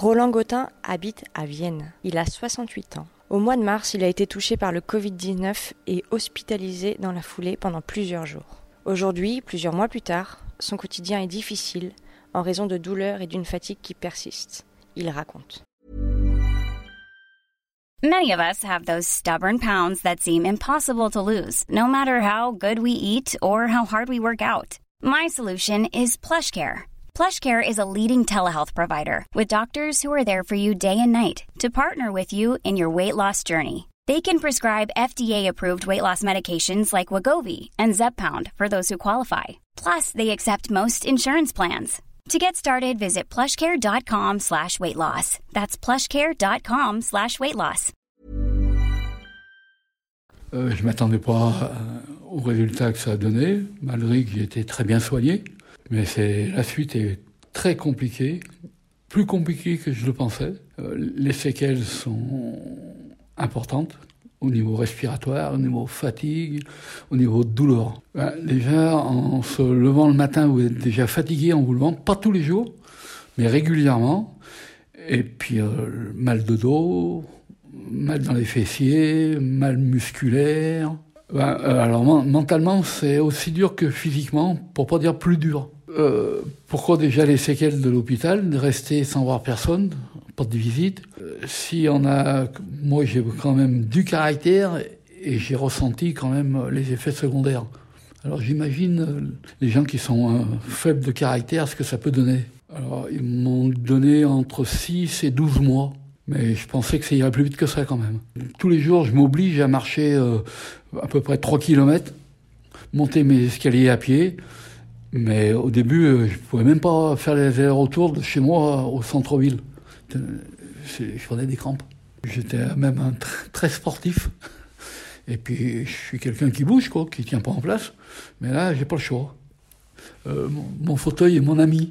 Roland Gautin habite à Vienne. Il a 68 ans. Au mois de mars, il a été touché par le Covid-19 et hospitalisé dans la foulée pendant plusieurs jours. Aujourd'hui, plusieurs mois plus tard, son quotidien est difficile en raison de douleurs et d'une fatigue qui persistent. Il raconte. Many of us have those stubborn pounds that seem impossible to lose, no matter how good we eat or how hard we work out. My solution is PlushCare. PlushCare is a leading telehealth provider with doctors who are there for you day and night to partner with you in your weight loss journey. They can prescribe FDA-approved weight loss medications like Wagovi and Zepbound for those who qualify. Plus, they accept most insurance plans. To get started, visit plushcare.com slash weight loss. That's plushcare.com slash weight loss. Euh, je m'attendais pas euh, au résultat que ça a donné, malgré que été très bien soigné. Mais c'est la suite est très compliquée, plus compliquée que je le pensais. Euh, les séquelles sont importantes au niveau respiratoire, au niveau fatigue, au niveau douleur. Ben, déjà, en se levant le matin, vous êtes déjà fatigué en vous levant, pas tous les jours, mais régulièrement. Et puis, euh, mal de dos, mal dans les fessiers, mal musculaire. Ben, euh, alors, mentalement, c'est aussi dur que physiquement, pour pas dire plus dur. Euh, pourquoi déjà les séquelles de l'hôpital, rester sans voir personne, pas de visite? Euh, Si on a, moi j'ai quand même du caractère et j'ai ressenti quand même les effets secondaires. Alors j'imagine euh, les gens qui sont faibles de caractère, ce que ça peut donner. Alors ils m'ont donné entre 6 et 12 mois. Mais je pensais que ça irait plus vite que ça quand même. Tous les jours, je m'oblige à marcher à peu près 3 km, monter mes escaliers à pied, mais au début, euh, je pouvais même pas faire les allers-retours de chez moi au centre-ville. Je prenais des crampes. J'étais même un très sportif. Et puis, je suis quelqu'un qui bouge, quoi, qui tient pas en place. Mais là, j'ai pas le choix. Euh, mon fauteuil est mon ami.